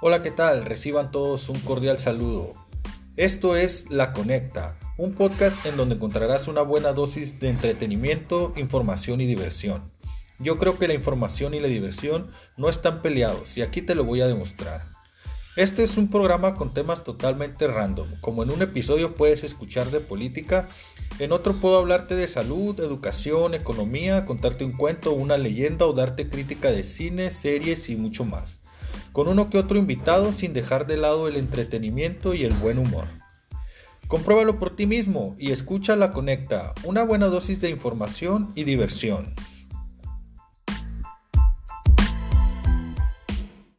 Hola, ¿qué tal? Reciban todos un cordial saludo. Esto es La Conecta, un podcast en donde encontrarás una buena dosis de entretenimiento, información y diversión. Yo creo que la información y la diversión no están peleados y aquí te lo voy a demostrar. Este es un programa con temas totalmente random, como en un episodio puedes escuchar de política, en otro puedo hablarte de salud, educación, economía, contarte un cuento, una leyenda o darte crítica de cine, series y mucho más con uno que otro invitado sin dejar de lado el entretenimiento y el buen humor. Compruébalo por ti mismo y escucha La Conecta, una buena dosis de información y diversión.